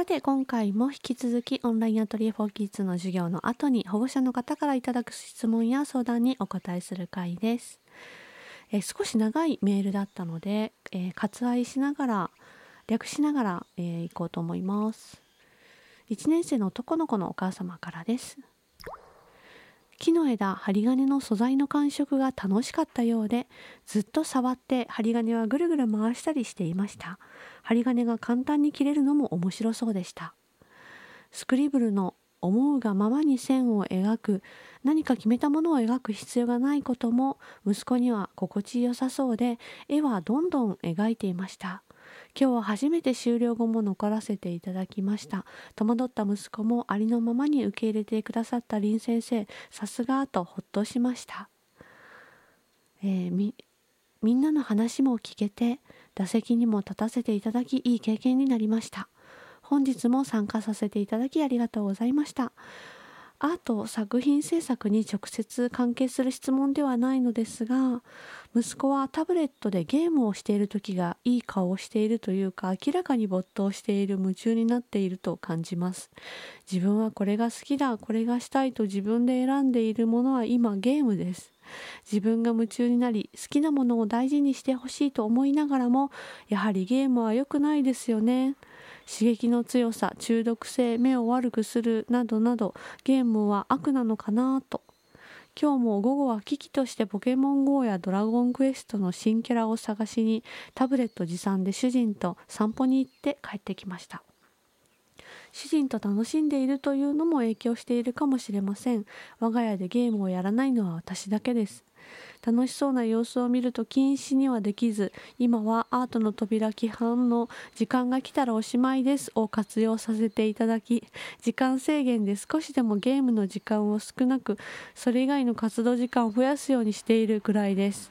さて今回も引き続きオンラインアトリエフォーキッズの授業の後に保護者の方からいただく質問や相談にお答えする回です。え、少し長いメールだったので、えー、割愛しながら略しながら、えー、行こうと思います。1年生の男の子のお母様からです。木の枝針金の素材の感触が楽しかったようでずっと触って針金はぐるぐる回したりしていました。針金が簡単に切れるのも面白そうでした。スクリブルの思うがままに線を描く何か決めたものを描く必要がないことも息子には心地よさそうで絵はどんどん描いていました。今日は初めて終了後も残らせていただきました。戸惑った息子もありのままに受け入れてくださった林先生。さすがとほっとしました、えー、みみんなの話も聞けて打席にも立たせていただきいい経験になりました。本日も参加させていただきありがとうございました。アート作品制作に直接関係する質問ではないのですが息子はタブレットでゲームをしている時がいい顔をしているというか明らかに没頭している夢中になっていると感じます。自分はこれが好きだこれがしたいと自分で選んでいるものは今ゲームです。自分が夢中になり好きなものを大事にしてほしいと思いながらもやはりゲームは良くないですよね。刺激の強さ中毒性目を悪くするなどなどゲームは悪なのかなと。今日も午後は危機としてポケモン GO やドラゴンクエストの新キャラを探しにタブレット持参で主人と散歩に行って帰ってきました。主人と楽しんでいるというのも影響しているかもしれません。我が家でゲームをやらないのは私だけです。楽しそうな様子を見ると禁止にはできず今はアートの扉規範の時間が来たらおしまいですを活用させていただき時間制限で少しでもゲームの時間を少なくそれ以外の活動時間を増やすようにしているくらいです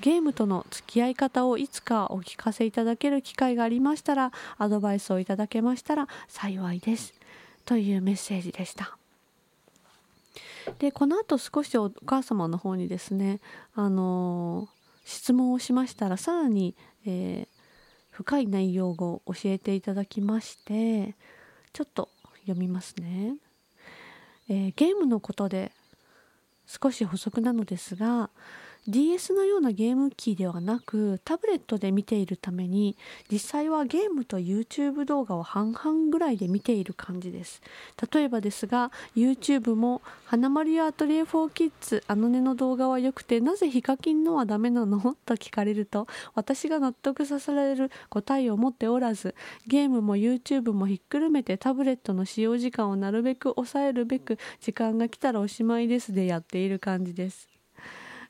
ゲームとの付き合い方をいつかお聞かせいただける機会がありましたらアドバイスをいただけましたら幸いですというメッセージでした。でこのあと少しお母様の方にですねあの質問をしましたらさらに、えー、深い内容を教えていただきましてちょっと読みますね、えー、ゲームのことで少し補足なのですが DS のようなゲーム機ではなくタブレットで見ているために実際はゲームと YouTube 動画を半々ぐらいで見ている感じです例えばですが YouTube も「花丸やアトリエ4キッズあのねの動画は良くてなぜヒカキンのはダメなの?」と聞かれると私が納得させられる答えを持っておらずゲームも YouTube もひっくるめてタブレットの使用時間をなるべく抑えるべく時間が来たらおしまいですでやっている感じです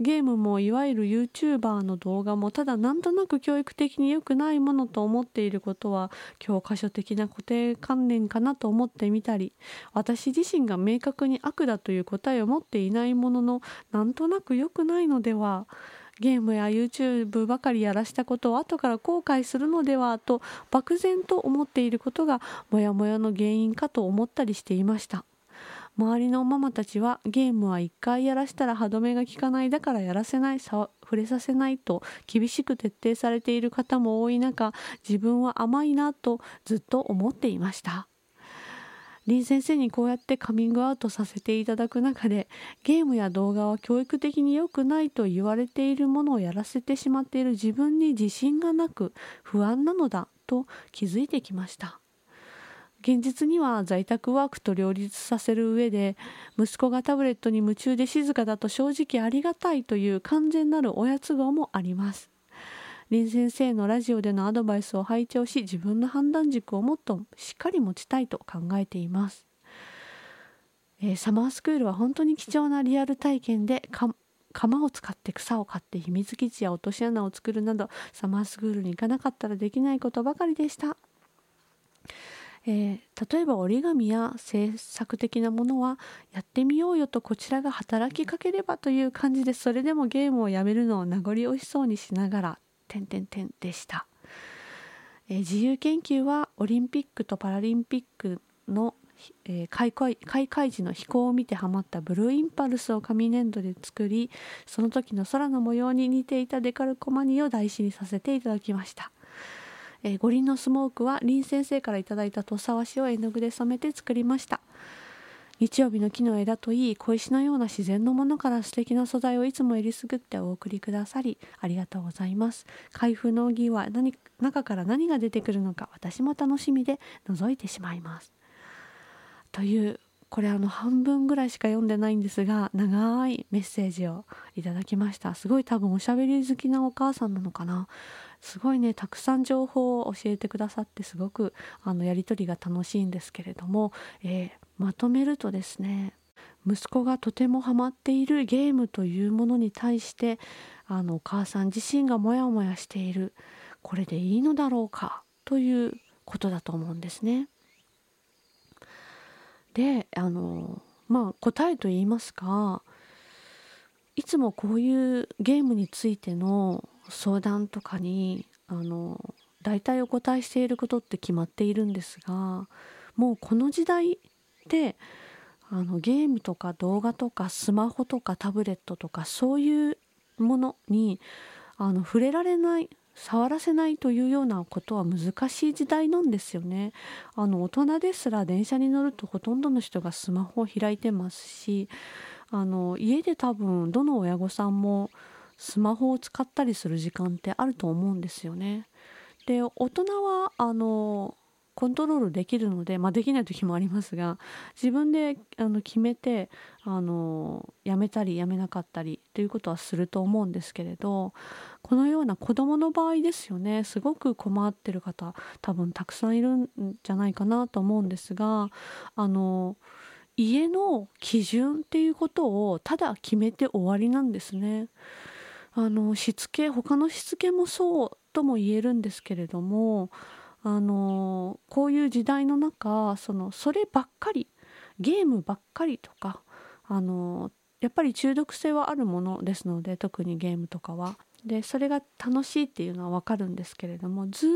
ゲームもいわゆる YouTuber の動画もただなんとなく教育的に良くないものと思っていることは教科書的な固定観念かなと思ってみたり私自身が明確に悪だという答えを持っていないもののなんとなく良くないのではゲームや YouTube ばかりやらしたことを後から後悔するのではと漠然と思っていることがモヤモヤの原因かと思ったりしていました。周りのママたちはゲームは1回やらしたら歯止めが効かないだからやらせない触れさせないと厳しく徹底されている方も多い中自分は甘いなとずっと思っていました。林先生にこうやってカミングアウトさせていただく中でゲームや動画は教育的に良くないと言われているものをやらせてしまっている自分に自信がなく不安なのだと気づいてきました。現実には在宅ワークと両立させる上で息子がタブレットに夢中で静かだと正直ありがたいという完全なる親都合もあります。林先生のラジオでのアドバイスを拝聴し自分の判断軸をもっとしっかり持ちたいと考えています、えー、サマースクールは本当に貴重なリアル体験で釜を使って草を刈って秘密基地や落とし穴を作るなどサマースクールに行かなかったらできないことばかりでした。えー、例えば折り紙や制作的なものはやってみようよとこちらが働きかければという感じでそれでもゲームをやめるのを名残惜しそうにしながら点点点でした、えー、自由研究はオリンピックとパラリンピックの、えー、開会開会時の飛行を見てハマったブルーインパルスを紙粘土で作りその時の空の模様に似ていたデカルコマニーを台紙にさせていただきました。えー、五輪のスモークは林先生から頂いた土佐和紙を絵の具で染めて作りました。日曜日の木の枝といい小石のような自然のものから素敵な素材をいつもえりすぐってお送りくださりありがとうございます。開封の儀は何中から何が出てくるのか私も楽しみで覗いてしまいます。というこれあの半分ぐらいしか読んでないんですが長いメッセージをいただきました。すごい多分おしゃべり好きなお母さんなのかな。すごいねたくさん情報を教えてくださってすごくあのやり取りが楽しいんですけれども、えー、まとめるとですね息子がとてもハマっているゲームというものに対してあのお母さん自身がモヤモヤしている。これでいいのだろうか？ということだと思うんですね。であのまあ答えと言いますかいつもこういうゲームについての相談とかにあの大体お答えしていることって決まっているんですがもうこの時代であのゲームとか動画とかスマホとかタブレットとかそういうものにあの触れられない触らせないというようなことは難しい時代なんですよね。あの大人ですら電車に乗るとほとんどの人がスマホを開いてますしあの家で多分どの親御さんもスマホを使ったりする時間ってあると思うんですよね。で大人はあのコントロールできるので、まあ、できない時もありますが自分であの決めてあのやめたりやめなかったりということはすると思うんですけれどこのような子どもの場合ですよねすごく困ってる方多分たくさんいるんじゃないかなと思うんですがあの家の基準っていうことをただ決めて終わりなんですね。あのしつけ他のしつけもそうとも言えるんですけれどもあのこういう時代の中そのそればっかりゲームばっかりとかあのやっぱり中毒性はあるものですので特にゲームとかは。でそれが楽しいっていうのは分かるんですけれどもずっ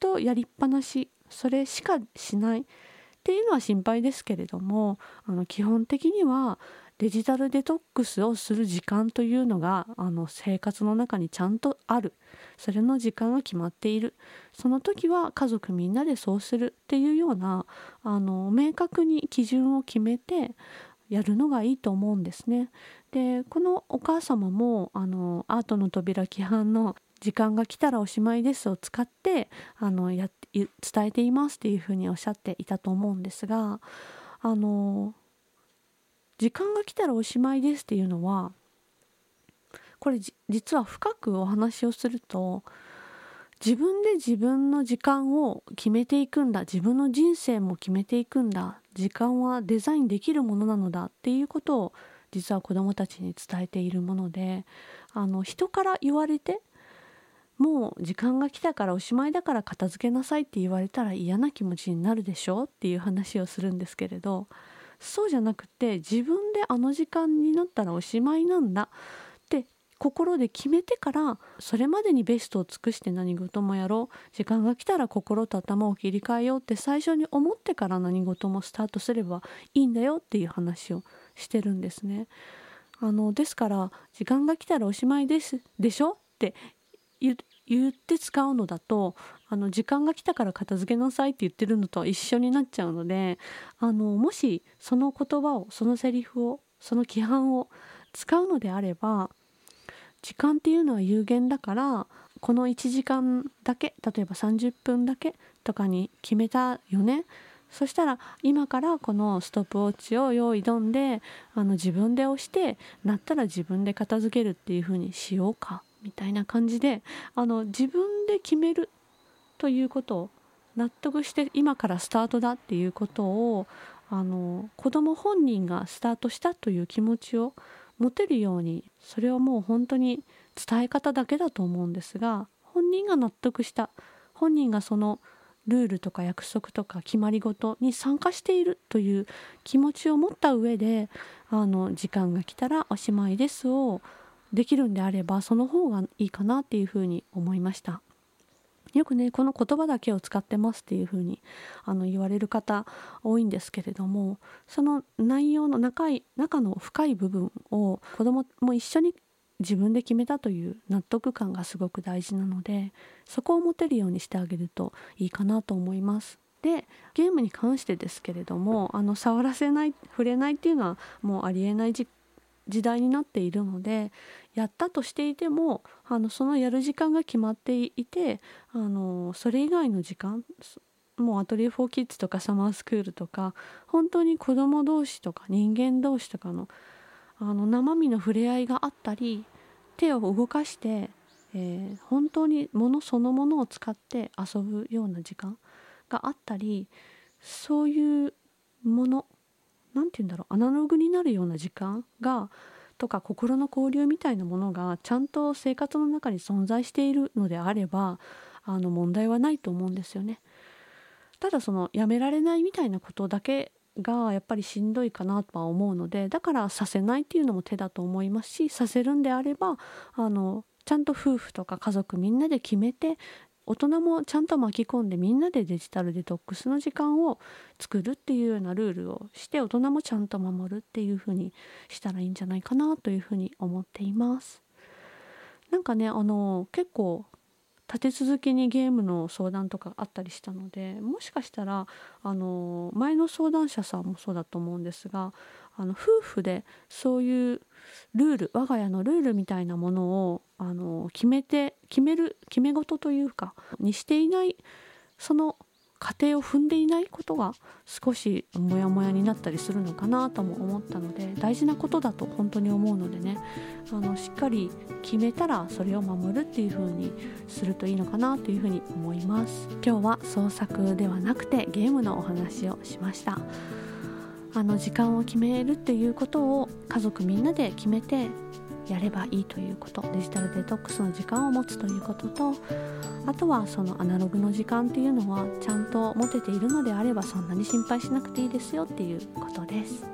とやりっぱなしそれしかしないっていうのは心配ですけれどもあの基本的にはデジタルデトックスをする時間というのがあの生活の中にちゃんとあるそれの時間が決まっているその時は家族みんなでそうするっていうようなあの明確に基準を決めてやるのがいいと思うんですね。でこのお母様もあのアートの扉規範の時間が来たらおしまいですを使ってあのや伝えていますっていうふうにおっしゃっていたと思うんですがあの時間が来たらおしまいですっていうのはこれ実は深くお話をすると自分で自分の時間を決めていくんだ自分の人生も決めていくんだ時間はデザインできるものなのだっていうことを実は子どもたちに伝えているものであの人から言われてもう時間が来たからおしまいだから片付けなさいって言われたら嫌な気持ちになるでしょうっていう話をするんですけれどそうじゃなくて自分であの時間になったらおしまいなんだって心で決めてからそれまでにベストを尽くして何事もやろう時間が来たら心と頭を切り替えようって最初に思ってから何事もスタートすればいいんだよっていう話をしてるんですね。あのですから時間が来たらおしまいですでしょ？って言って使うのだとあの時間が来たから片付けなさいって言ってるのと一緒になっちゃうのであのもしその言葉をそのセリフをその規範を使うのであれば時間っていうのは有限だからこの1時間だけ例えば30分だけとかに決めたよね。そしたら今からこのストップウォッチを用意どんであの自分で押してなったら自分で片付けるっていう風にしようかみたいな感じであの自分で決めるということを納得して今からスタートだっていうことをあの子ども本人がスタートしたという気持ちを持てるようにそれはもう本当に伝え方だけだと思うんですが本人が納得した本人がそのルールとか約束とか決まり事に参加しているという気持ちを持った上であの時間が来たらおしまいですをできるんであればその方がいいかなっていうふうに思いました。よくねこの言葉だけを使ってますっていうふうにあの言われる方多いんですけれどもその内容の中い中の深い部分を子供もも一緒に自分で決めたという納得感がすごく大事なのでそこを持てるようにしてあげるといいかなと思います。でゲームに関してですけれどもあの触らせない触れないっていうのはもうありえない時代になっているのでやったとしていてもあのそのやる時間が決まっていてあのそれ以外の時間もうアトリエ・フォー・キッズとかサマースクールとか本当に子ども同士とか人間同士とかのあの生身の触れ合いがあったり手を動かして、えー、本当に物そのものを使って遊ぶような時間があったりそういうもの何て言うんだろうアナログになるような時間がとか心の交流みたいなものがちゃんと生活の中に存在しているのであればあの問題はないと思うんですよね。ただそのやめられないみたいなことだけがやっぱりしんどいかなとは思うのでだからさせないっていうのも手だと思いますしさせるんであればあのちゃんと夫婦とか家族みんなで決めて大人もちゃんと巻き込んでみんなでデジタルデトックスの時間を作るっていうようなルールをして大人もちゃんと守るっていうふうにしたらいいんじゃないかなというふうに思っています。なんかねあの結構立て続けにゲームの相談とかあったりしたのでもしかしたらあの前の相談者さんもそうだと思うんですがあの夫婦でそういうルール我が家のルールみたいなものをあの決めて決める決め事というかにしていないその過程を踏んでいないことが少しモヤモヤになったりするのかなとも思ったので大事なことだと本当に思うのでねあのしっかり決めたらそれを守るっていう風にするといいのかなというふうに思います。今日は創作ではなくてゲームのお話をしました。あの時間を決めるっていうことを家族みんなで決めてやればいいということデジタルデトックスの時間を持つということとあとはそのアナログの時間っていうのはちゃんと持てているのであればそんなに心配しなくていいですよっていうことです。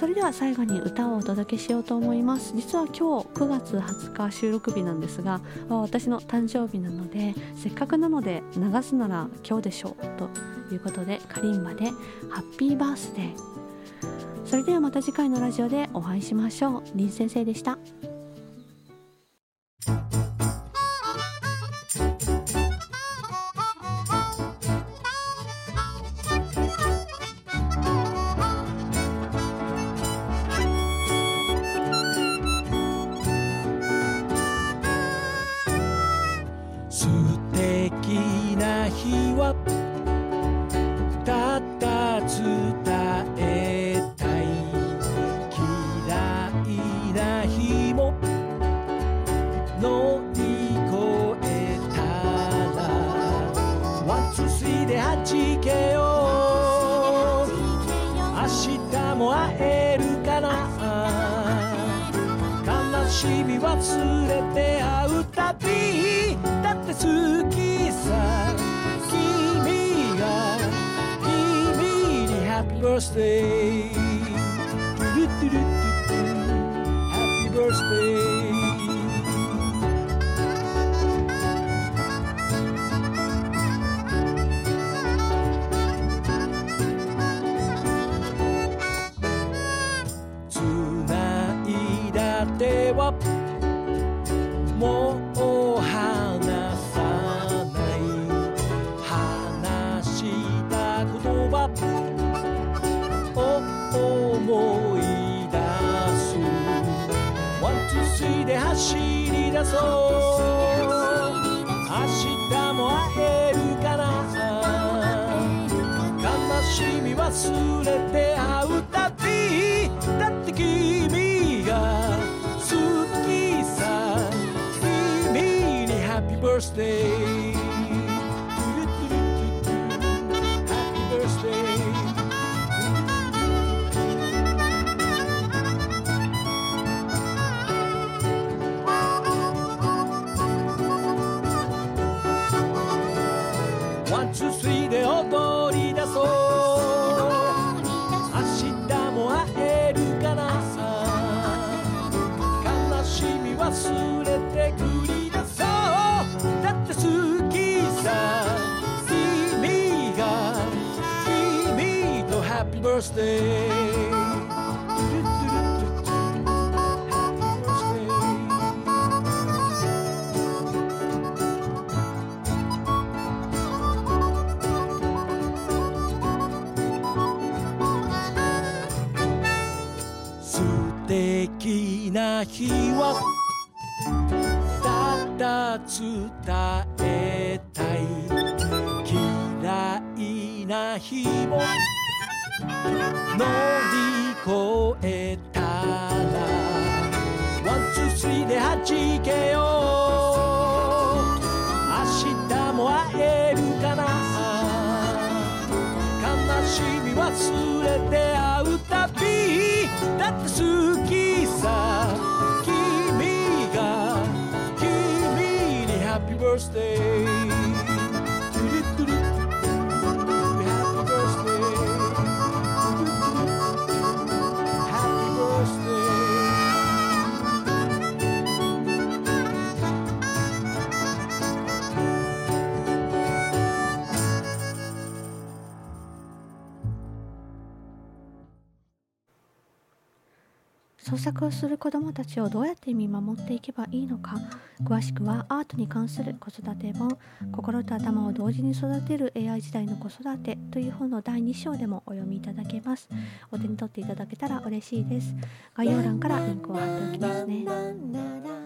それでは最後に歌をお届けしようと思います。実は今日9月20日収録日なんですが私の誕生日なのでせっかくなので流すなら今日でしょうということでカリンバでハッピーバースデー。それではまた次回のラジオでお会いしましょう。林先生でした。日はたった伝えたい嫌いな日も乗り越えたら one two three で弾けよう。明日も会えるかな。悲しみ忘れて会うたびだって好きハッピ走り出そう。明日も会えるかな。悲しみ忘れて。ハッピーバースデー素敵な日はただ伝え創作をする子どもたちをどうやって見守っていけばいいのか。詳しくはアートに関する子育て本「心と頭を同時に育てる AI 時代の子育て」という本の第2章でもお読みいただけます。お手に取っていただけたら嬉しいです。概要欄からリンクを貼っておきますね。